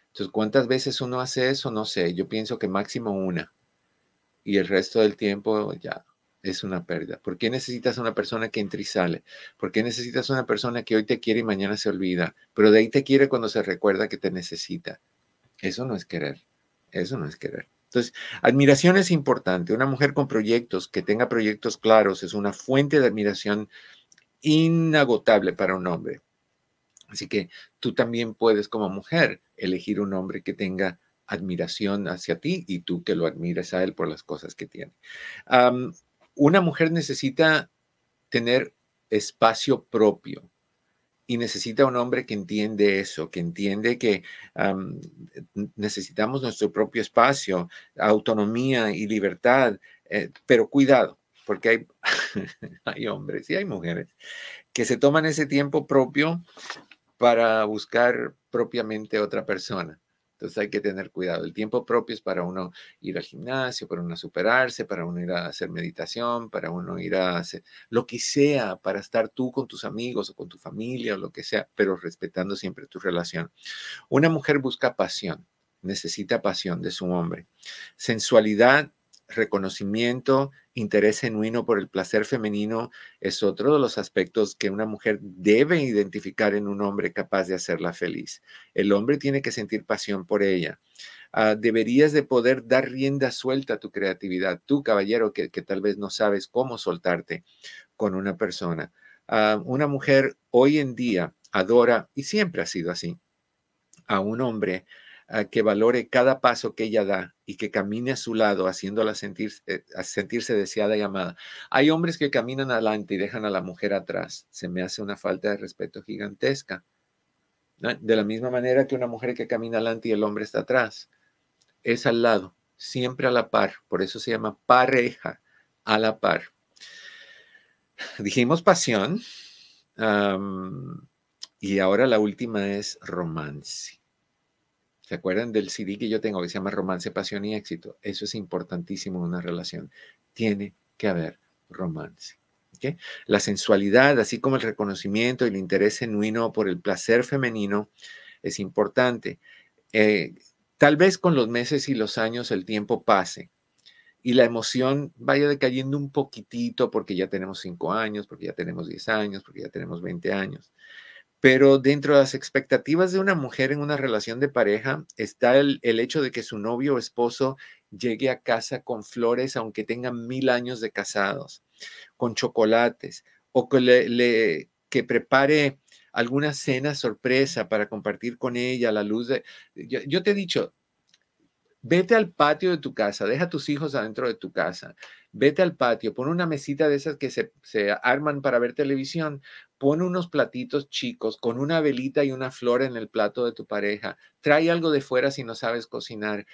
Entonces, ¿cuántas veces uno hace eso? No sé, yo pienso que máximo una. Y el resto del tiempo ya es una pérdida. ¿Por qué necesitas una persona que entra y sale? ¿Por qué necesitas una persona que hoy te quiere y mañana se olvida? Pero de ahí te quiere cuando se recuerda que te necesita. Eso no es querer. Eso no es querer. Entonces, admiración es importante. Una mujer con proyectos, que tenga proyectos claros, es una fuente de admiración inagotable para un hombre. Así que tú también puedes como mujer elegir un hombre que tenga admiración hacia ti y tú que lo admires a él por las cosas que tiene. Una mujer necesita tener espacio propio y necesita un hombre que entiende eso, que entiende que necesitamos nuestro propio espacio, autonomía y libertad, eh, pero cuidado, porque hay, hay hombres y hay mujeres que se toman ese tiempo propio para buscar propiamente otra persona. Entonces hay que tener cuidado. El tiempo propio es para uno ir al gimnasio, para uno superarse, para uno ir a hacer meditación, para uno ir a hacer lo que sea, para estar tú con tus amigos o con tu familia o lo que sea, pero respetando siempre tu relación. Una mujer busca pasión, necesita pasión de su hombre. Sensualidad reconocimiento, interés genuino por el placer femenino es otro de los aspectos que una mujer debe identificar en un hombre capaz de hacerla feliz. El hombre tiene que sentir pasión por ella. Ah, deberías de poder dar rienda suelta a tu creatividad, tú caballero que, tal vez no sabes cómo soltarte con una persona. Ah, una mujer hoy en día adora, y siempre ha sido así, a un hombre que valore cada paso que ella da y que camine a su lado, haciéndola sentir, eh, sentirse deseada y amada. Hay hombres que caminan adelante y dejan a la mujer atrás. Se me hace una falta de respeto gigantesca. De la misma manera que una mujer que camina adelante y el hombre está atrás. Es al lado, siempre a la par. Por eso se llama pareja, a la par. Dijimos pasión. y ahora la última es romance. ¿Se acuerdan del CD que yo tengo que se llama Romance, Pasión y Éxito? Eso es importantísimo en una relación. Tiene que haber romance. La sensualidad, así como el reconocimiento y el interés genuino por el placer femenino, es importante. Eh, tal vez con los meses y los años el tiempo pase y la emoción vaya decayendo un poquitito porque ya tenemos cinco años, porque ya tenemos 10 años, porque ya tenemos 20 años. Pero dentro de las expectativas de una mujer en una relación de pareja está el, hecho de que su novio o esposo llegue a casa con flores aunque tengan mil años de casados, con chocolates, o que, le, que prepare alguna cena sorpresa para compartir con ella la luz de... yo te he dicho, Vete al patio de tu casa, deja a tus hijos adentro de tu casa, vete al patio, pon una mesita de esas que se, arman para ver televisión, pon unos platitos chicos con una velita y una flor en el plato de tu pareja, trae algo de fuera si no sabes cocinar,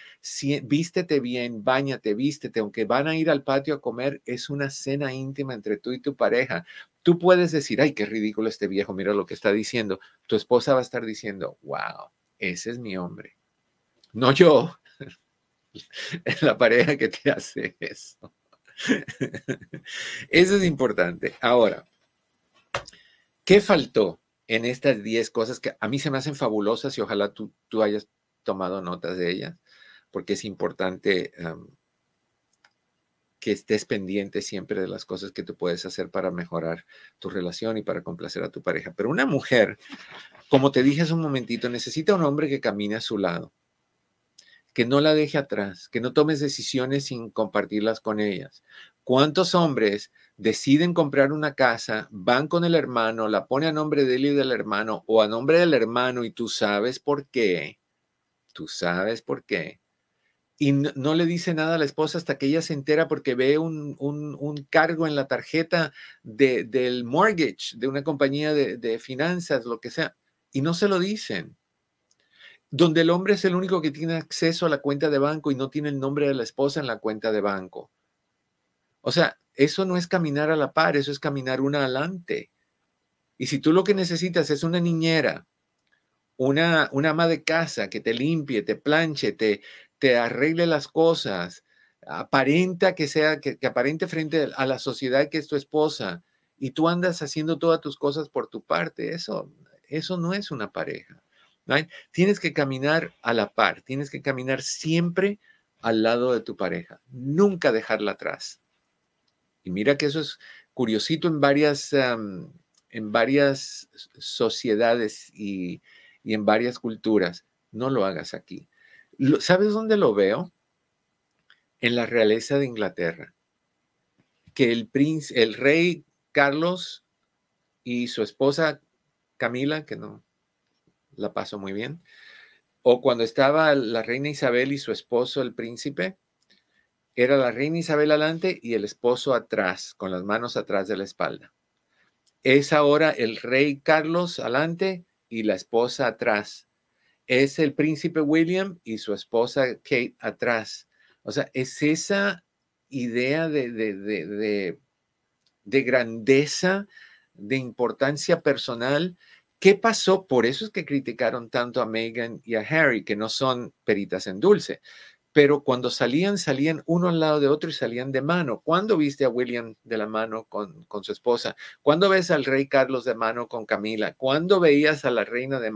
vístete bien, bañate, vístete, aunque van a ir al patio a comer, es una cena íntima entre tú y tu pareja. Tú puedes decir, ay, qué ridículo este viejo, mira lo que está diciendo. Tu esposa va a estar diciendo, wow, ese es mi hombre. No yo, es la pareja que te hace eso. Eso es importante. Ahora, ¿qué faltó en estas 10 cosas que a mí se me hacen fabulosas y ojalá tú, tú hayas tomado notas de ellas? Porque es importante que estés pendiente siempre de las cosas que tú puedes hacer para mejorar tu relación y para complacer a tu pareja. Pero una mujer, como te dije hace un momentito, necesita un hombre que camine a su lado que no la deje atrás, que no tomes decisiones sin compartirlas con ellas. ¿Cuántos hombres deciden comprar una casa, van con el hermano, la pone a nombre de él y del hermano o a nombre del hermano y tú sabes por qué? Tú sabes por qué. Y no, le dice nada a la esposa hasta que ella se entera porque ve un, cargo en la tarjeta de, del mortgage de una compañía de, de finanzas, lo que sea, y no se lo dicen donde el hombre es el único que tiene acceso a la cuenta de banco y no tiene el nombre de la esposa en la cuenta de banco. O sea, eso no es caminar a la par, eso es caminar una adelante. Y si tú lo que necesitas es una niñera, una, una ama de casa que te limpie, te planche, te, te arregle las cosas, aparenta que sea, que, que aparente frente a la sociedad que es tu esposa, y tú andas haciendo todas tus cosas por tu parte, eso, eso no es una pareja. Tienes que caminar a la par, tienes que caminar siempre al lado de tu pareja, nunca dejarla atrás. Y mira que eso es curiosito en varias, en varias sociedades y, en varias culturas. No lo hagas aquí. ¿Sabes dónde lo veo? En la realeza de Inglaterra. Que el, príncipe, el rey Carlos y su esposa Camila, que no, la paso muy bien. O cuando estaba la reina Isabel y su esposo, el príncipe, era la reina Isabel adelante y el esposo atrás, con las manos atrás de la espalda. Es ahora el rey Carlos adelante y la esposa atrás. Es el príncipe William y su esposa Kate atrás. O sea, es esa idea de, de, de, de grandeza, de importancia personal ¿Qué pasó? Por eso es que criticaron tanto a Meghan y a Harry, que no son peritas en dulce. Pero cuando salían, salían uno al lado de otro y salían de mano. ¿Cuándo viste a William de la mano con, con su esposa? ¿Cuándo ves al rey Carlos de mano con Camila? ¿Cuándo veías a la reina de,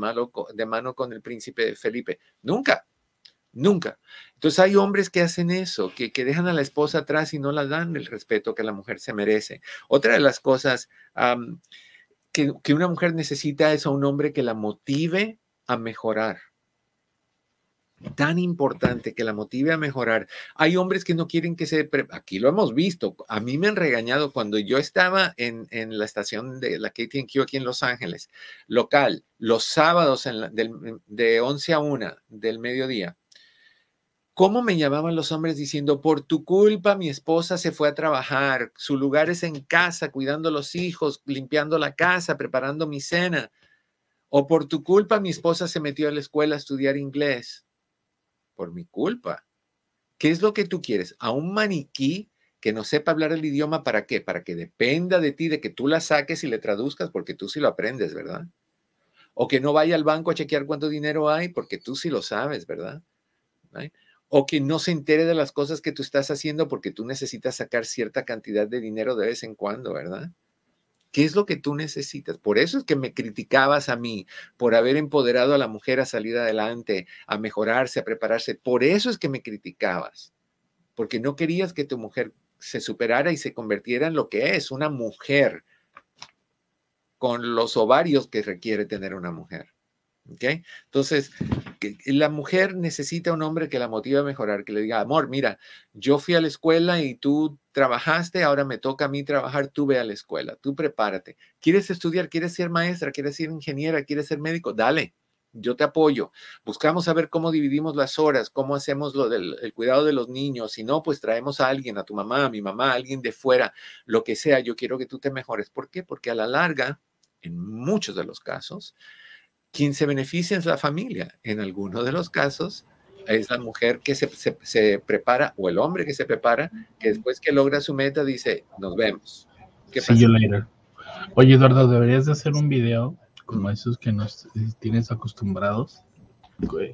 de mano con el príncipe Felipe? Nunca. Nunca. Entonces hay hombres que hacen eso, que, que, dejan a la esposa atrás y no la dan el respeto que la mujer se merece. Otra de las cosas que, una mujer necesita es a un hombre que la motive a mejorar. Tan importante que la motive a mejorar. Hay hombres que no quieren que se... Aquí lo hemos visto. A mí me han regañado cuando yo estaba en, en la estación de la KTNQ aquí en Los Ángeles, local, los sábados de 11 a 1 del mediodía ¿Cómo me llamaban los hombres diciendo, por tu culpa mi esposa se fue a trabajar, su lugar es en casa, cuidando a los hijos, limpiando la casa, preparando mi cena? O por tu culpa mi esposa se metió a la escuela a estudiar inglés. Por mi culpa. ¿Qué es lo que tú quieres? ¿A un maniquí que no sepa hablar el idioma para qué? Para que dependa de ti, de que tú la saques y le traduzcas, porque tú sí lo aprendes, ¿verdad? O que no vaya al banco a chequear cuánto dinero hay, porque tú sí lo sabes, ¿verdad? O que no se entere de las cosas que tú estás haciendo porque tú necesitas sacar cierta cantidad de dinero de vez en cuando, ¿verdad? ¿Qué es lo que tú necesitas? Por eso es que me criticabas a mí, por haber empoderado a la mujer a salir adelante, a mejorarse, a prepararse. Por eso es que me criticabas, porque no querías que tu mujer se superara y se convirtiera en lo que es, una mujer con los ovarios que requiere tener una mujer. ¿Okay? Entonces, la mujer necesita un hombre que la motive a mejorar, que le diga, amor, mira, yo fui a la escuela y tú trabajaste, ahora me toca a mí trabajar, tú ve a la escuela, tú prepárate. ¿Quieres estudiar? ¿Quieres ser maestra? ¿Quieres ser ingeniera? ¿Quieres ser médico? Dale, yo te apoyo. Buscamos a ver cómo dividimos las horas, cómo hacemos lo del el cuidado de los niños. Si no, pues traemos a alguien, a tu mamá, a mi mamá, a alguien de fuera, lo que sea. Yo quiero que tú te mejores. ¿Por qué? Porque a la larga, en muchos de los casos, quien se beneficia es la familia. En algunos de los casos es la mujer que se, se, prepara o el hombre que se prepara, que después que logra su meta dice, nos vemos. ¿Qué See you later. Oye, Eduardo, deberías de hacer un video como esos que nos tienes acostumbrados,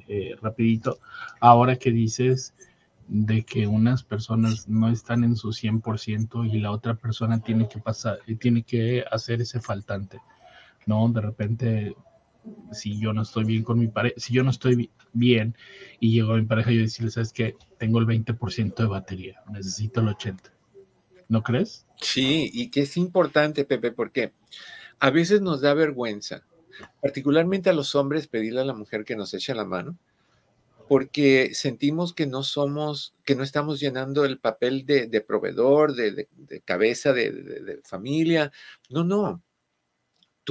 eh, rapidito. Ahora que dices de que unas personas no están en su 100% y la otra persona tiene que pasar, tiene que hacer ese faltante, ¿no? De repente si yo no estoy bien con mi pareja, si yo no estoy bien y llego a mi pareja y yo decirle, sabes que tengo el 20% de batería, necesito el 80%. ¿No crees? Sí, y que es importante, Pepe, porque a veces nos da vergüenza, particularmente a los hombres, pedirle a la mujer que nos eche la mano, porque sentimos que no somos, que no estamos llenando el papel de, proveedor, de, cabeza de familia. No, no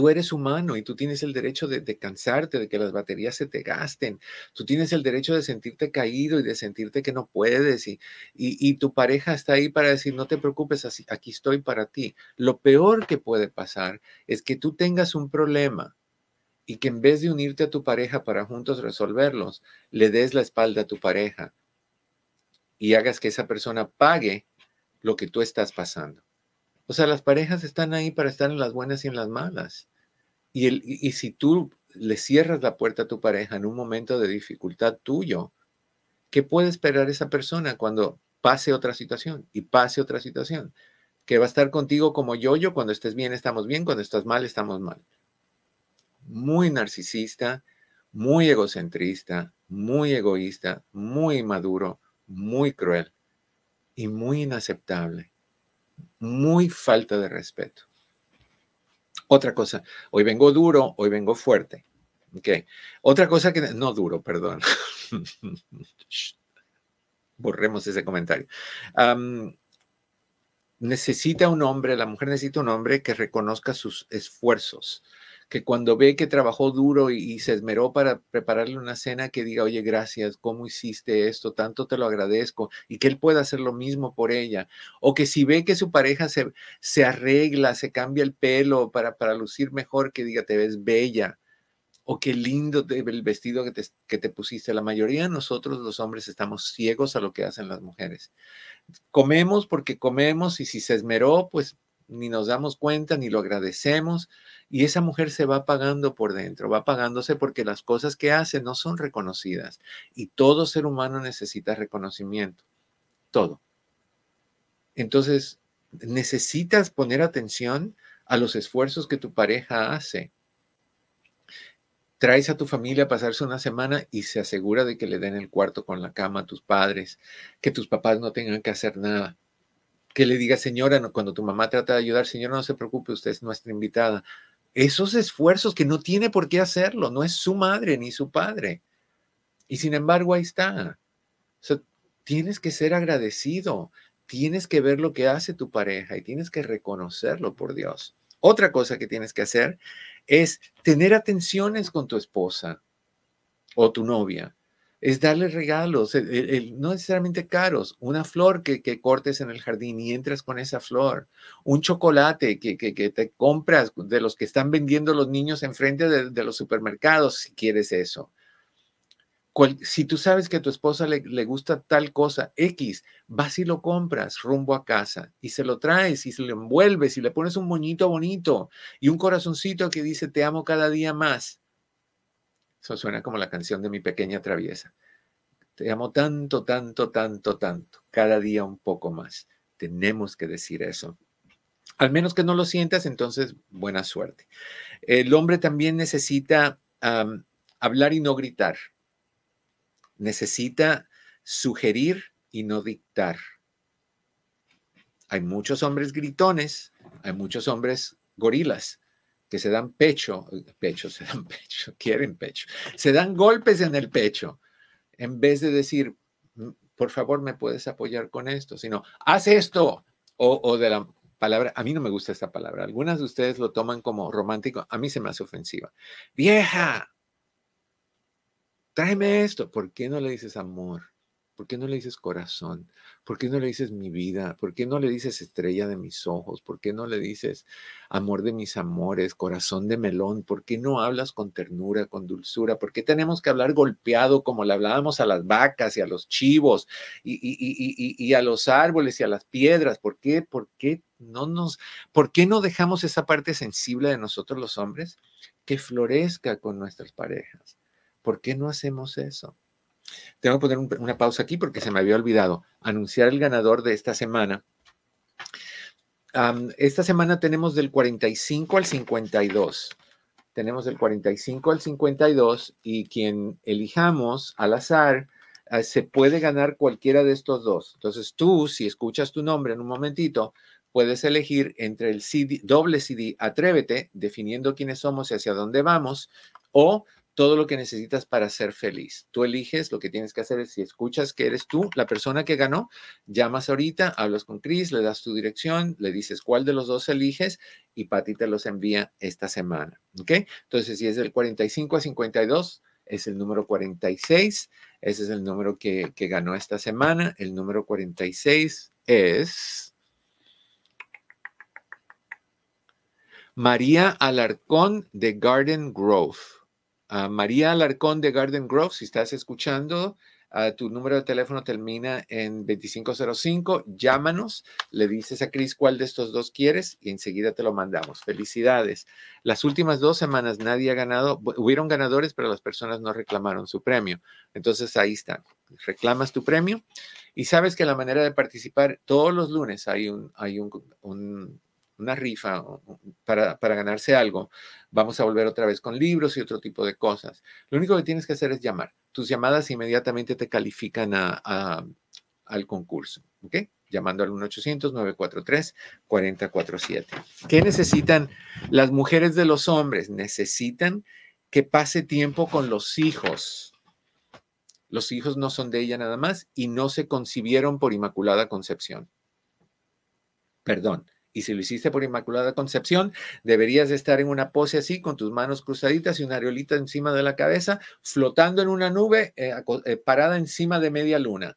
Tú eres humano y tú tienes el derecho de, cansarte, de que las baterías se te gasten. Tú tienes el derecho de sentirte caído y de sentirte que no puedes. Y, y, tu pareja está ahí para decir, no te preocupes, así, aquí estoy para ti. Lo peor que puede pasar es que tú tengas un problema y que en vez de unirte a tu pareja para juntos resolverlos, le des la espalda a tu pareja y hagas que esa persona pague lo que tú estás pasando. O sea, las parejas están ahí para estar en las buenas y en las malas. Y, si tú le cierras la puerta a tu pareja en un momento de dificultad tuyo, ¿qué puede esperar esa persona cuando pase otra situación y pase otra situación? Que va a estar contigo como yo, yo, cuando estés bien estamos bien, cuando estás mal estamos mal. Muy narcisista, muy egocentrista, muy egoísta, muy inmaduro, muy cruel y muy inaceptable muy falta de respeto. Otra cosa, hoy vengo duro, hoy vengo fuerte. Ok. Otra cosa que, no duro, perdón. Borremos ese comentario. necesita un hombre, la mujer necesita un hombre que reconozca sus esfuerzos, que cuando ve que trabajó duro y, se esmeró para prepararle una cena, que diga, oye, gracias, ¿cómo hiciste esto? Tanto te lo agradezco y que él pueda hacer lo mismo por ella. O que si ve que su pareja se, se arregla, se cambia el pelo para, para lucir mejor, que diga, te ves bella. O qué lindo el vestido que te, que te pusiste. La mayoría de nosotros, los hombres, estamos ciegos a lo que hacen las mujeres. Comemos porque comemos y si se esmeró, pues ni nos damos cuenta, ni lo agradecemos, y esa mujer se va pagando por dentro, va pagándose porque las cosas que hace no son reconocidas, y todo ser humano necesita reconocimiento, todo. Entonces, necesitas poner atención a los esfuerzos que tu pareja hace. traes a tu familia a pasarse una semana y se asegura de que le den el cuarto con la cama a tus padres, que tus papás no tengan que hacer nada. Que le diga, señora, cuando tu mamá trata de ayudar, señora, no se preocupe, usted es nuestra invitada. Esos esfuerzos que no tiene por qué hacerlo, no es su madre ni su padre. Y sin embargo, ahí está. tienes que ser agradecido, tienes que ver lo que hace tu pareja y tienes que reconocerlo, por Dios. Otra cosa que tienes que hacer es tener atenciones con tu esposa o tu novia. Es darle regalos, no necesariamente caros, una flor que, cortes en el jardín y entras con esa flor, un chocolate que, te compras de los que están vendiendo los niños enfrente de los supermercados, si quieres eso si tú sabes que tu esposa le, gusta tal cosa, X, vas y lo compras rumbo a casa y se lo traes y se lo envuelves y le pones un moñito bonito y un corazoncito que dice te amo cada día más. Eso suena como la canción de mi pequeña traviesa. Te amo tanto, tanto, tanto, tanto, cada día un poco más. Tenemos que decir eso. Al menos que no lo sientas, entonces buena suerte. El hombre también necesita hablar y no gritar necesita sugerir y no dictar. Hay muchos hombres gritones, hay muchos hombres gorilas que se dan pecho, pecho, se dan pecho, quieren pecho, se dan golpes en el pecho, en vez de decir, mm, por favor, me puedes apoyar con esto, sino, haz esto, o, o de la palabra, a mí no me gusta esta palabra, algunas de ustedes lo toman como romántico, a mí se me hace ofensiva. Vieja, tráeme esto. ¿Por qué no le dices amor? ¿Por qué no le dices corazón? ¿Por qué no le dices mi vida? ¿Por qué no le dices estrella de mis ojos? ¿Por qué no le dices amor de mis amores, corazón de melón? ¿Por qué no hablas con ternura, con dulzura? ¿Por qué tenemos que hablar golpeado como le hablábamos a las vacas y a los chivos y, y a los árboles y a las piedras? ¿Por qué? ¿Por qué no nos, por qué no dejamos esa parte sensible de nosotros los hombres que florezca con nuestras parejas? ¿Por qué no hacemos eso? Tengo que poner una pausa aquí porque se me había olvidado anunciar el ganador de esta semana. esta semana tenemos del 45 al 52. Tenemos del 45 al 52 y quien elijamos al azar ah, se puede ganar cualquiera de estos dos. Entonces tú, si escuchas tu nombre en un momentito, puedes elegir entre el CD, doble CD Atrévete, definiendo quiénes somos y hacia dónde vamos, o todo lo que necesitas para ser feliz. Tú eliges, lo que tienes que hacer es, si escuchas que eres tú la persona que ganó, llamas ahorita, hablas con Chris, le das tu dirección, le dices cuál de los dos eliges y Pati te los envía esta semana. ¿Ok? Entonces, si es del 45 a 52, es el número 46. Ese es el número que, que ganó esta semana. El número 46 es... María Alarcón de Garden Grove. María Alarcón de Garden Grove, si estás escuchando, tu número de teléfono termina en 2505, llámanos, le dices a Cris cuál de estos dos quieres y enseguida te lo mandamos. Felicidades. Las últimas dos semanas nadie ha ganado, hubieron ganadores, pero las personas no reclamaron su premio. Entonces ahí está, reclamas tu premio y sabes que la manera de participar, todos los lunes hay un, hay un una rifa para, ganarse algo, vamos a volver otra vez con libros y otro tipo de cosas. Lo único que tienes que hacer es llamar. Tus llamadas inmediatamente te califican a, al concurso, ¿ok? Llamando al 1-800-943-4047. ¿Qué necesitan las mujeres de los hombres? Necesitan que pase tiempo con los hijos. Los hijos no son de ella nada más y no se concibieron por Inmaculada Concepción. Perdón, y si lo hiciste por Inmaculada Concepción, deberías estar en una pose así, con tus manos cruzaditas y una areolita encima de la cabeza, flotando en una nube, eh, eh, parada encima de media luna.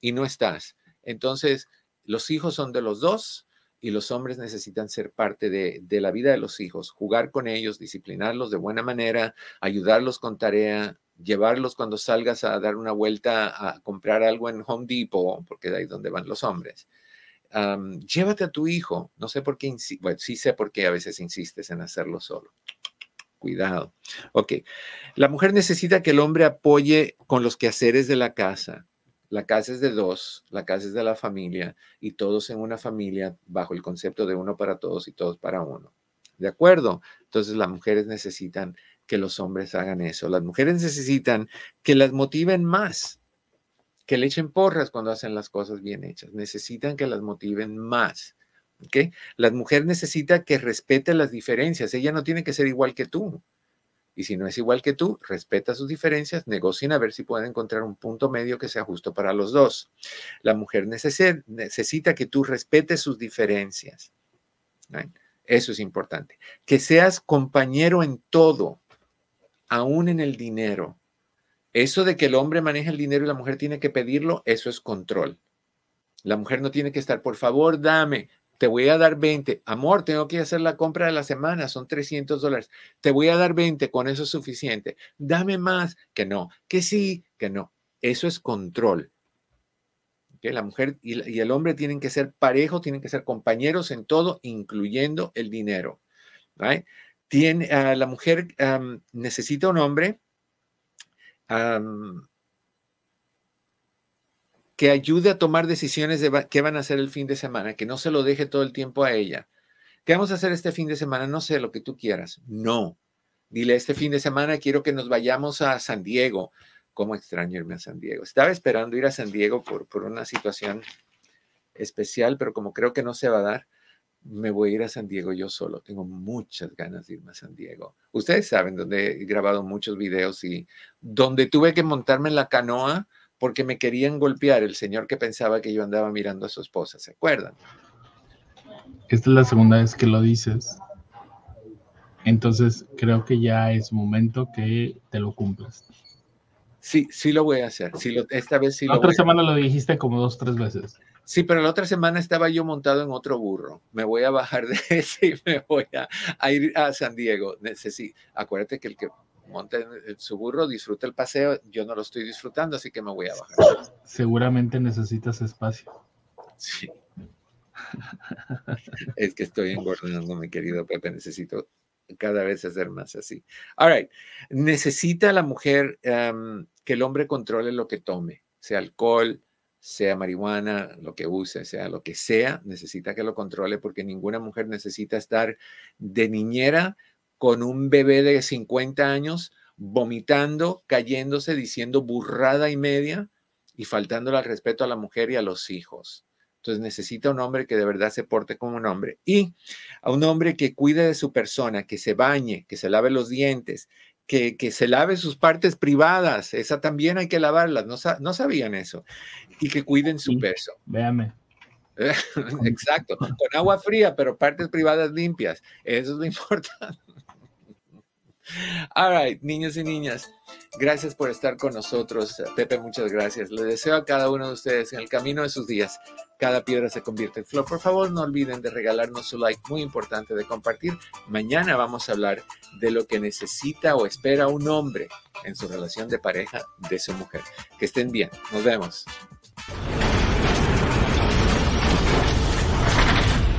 Y no estás. Entonces, los hijos son de los dos y los hombres necesitan ser parte de, de la vida de los hijos, jugar con ellos, disciplinarlos de buena manera, ayudarlos con tarea, llevarlos cuando salgas a dar una vuelta a comprar algo en Home Depot, porque de ahí donde van los hombres llévate a tu hijo. No sé por qué, bueno, sí sé por qué a veces insistes en hacerlo solo. Cuidado. Ok. La mujer necesita que el hombre apoye con los quehaceres de la casa. La casa es de dos, la casa es de la familia y todos en una familia bajo el concepto de uno para todos y todos para uno. ¿De acuerdo? Entonces las mujeres necesitan que los hombres hagan eso. Las mujeres necesitan que las motiven más, que le echen porras cuando hacen las cosas bien hechas. Necesitan que las motiven más. ¿okay? La mujer necesita que respete las diferencias. Ella no tiene que ser igual que tú. Y si no es igual que tú, respeta sus diferencias, negocien a ver si pueden encontrar un punto medio que sea justo para los dos. La mujer necesita que tú respetes sus diferencias. Eso es importante. Que seas compañero en todo, aún en el dinero. Eso de que el hombre maneja el dinero y la mujer tiene que pedirlo, eso es control. La mujer no tiene que estar, por favor, dame, te voy a dar 20. Amor, tengo que hacer la compra de la semana, son 300 dólares. Te voy a dar 20, con eso es suficiente. Dame más, que no, que sí, que no. Eso es control. que La mujer y, el hombre tienen que ser parejos, tienen que ser compañeros en todo, incluyendo el dinero. Tiene, ah, la mujer necesita un hombre que ayude a tomar decisiones de qué van a hacer el fin de semana, que no se lo deje todo el tiempo a ella. ¿Qué vamos a hacer este fin de semana? No sé, lo que tú quieras. No. Dile, este fin de semana quiero que nos vayamos a San Diego. ¿Cómo extraño irme a San Diego? Estaba esperando ir a San Diego por, por una situación especial, pero como creo que no se va a dar, me voy a ir a San Diego yo solo. Tengo muchas ganas de irme a San Diego. Ustedes saben donde he grabado muchos videos y donde tuve que montarme en la canoa porque me querían golpear el señor que pensaba que yo andaba mirando a su esposa, ¿se acuerdan? Esta es la segunda vez que lo dices. Entonces creo que ya es momento que te lo cumplas. Sí, sí lo voy a hacer. Sí, esta vez sí la otra semana lo dijiste como dos, tres veces. Sí, pero la otra semana estaba yo montado en otro burro. Me voy a bajar de ese y me voy a, ir a San Diego. Necesito, acuérdate que el que monta en su burro, disfruta el paseo. Yo no lo estoy disfrutando, así que me voy a bajar. Seguramente necesitas espacio. Sí. es que estoy engordando, mi querido Pepe. Necesito cada vez hacer más así. All right. Necesita la mujer que el hombre controle lo que tome, sea alcohol, sea marihuana, lo que use, sea lo que sea, necesita que lo controle porque ninguna mujer necesita estar de niñera con un bebé de 50 años vomitando, cayéndose, diciendo burrada y media y faltándole al respeto a la mujer y a los hijos. Entonces necesita un hombre que de verdad se porte como un hombre y a un hombre que cuide de su persona, que se bañe, que se lave los dientes, que, que se lave sus partes privadas. Esa también hay que lavarlas. No, no sabían eso. Y que cuiden su peso. Véame. Exacto. Con agua fría, pero partes privadas limpias. Eso es lo importante. All right, niños y niñas, gracias por estar con nosotros. Pepe, muchas gracias. Le deseo a cada uno de ustedes en el camino de sus días, cada piedra se convierte en flor. Por favor, no olviden de regalarnos su like, muy importante de compartir. Mañana vamos a hablar de lo que necesita o espera un hombre en su relación de pareja de su mujer. Que estén bien. Nos vemos.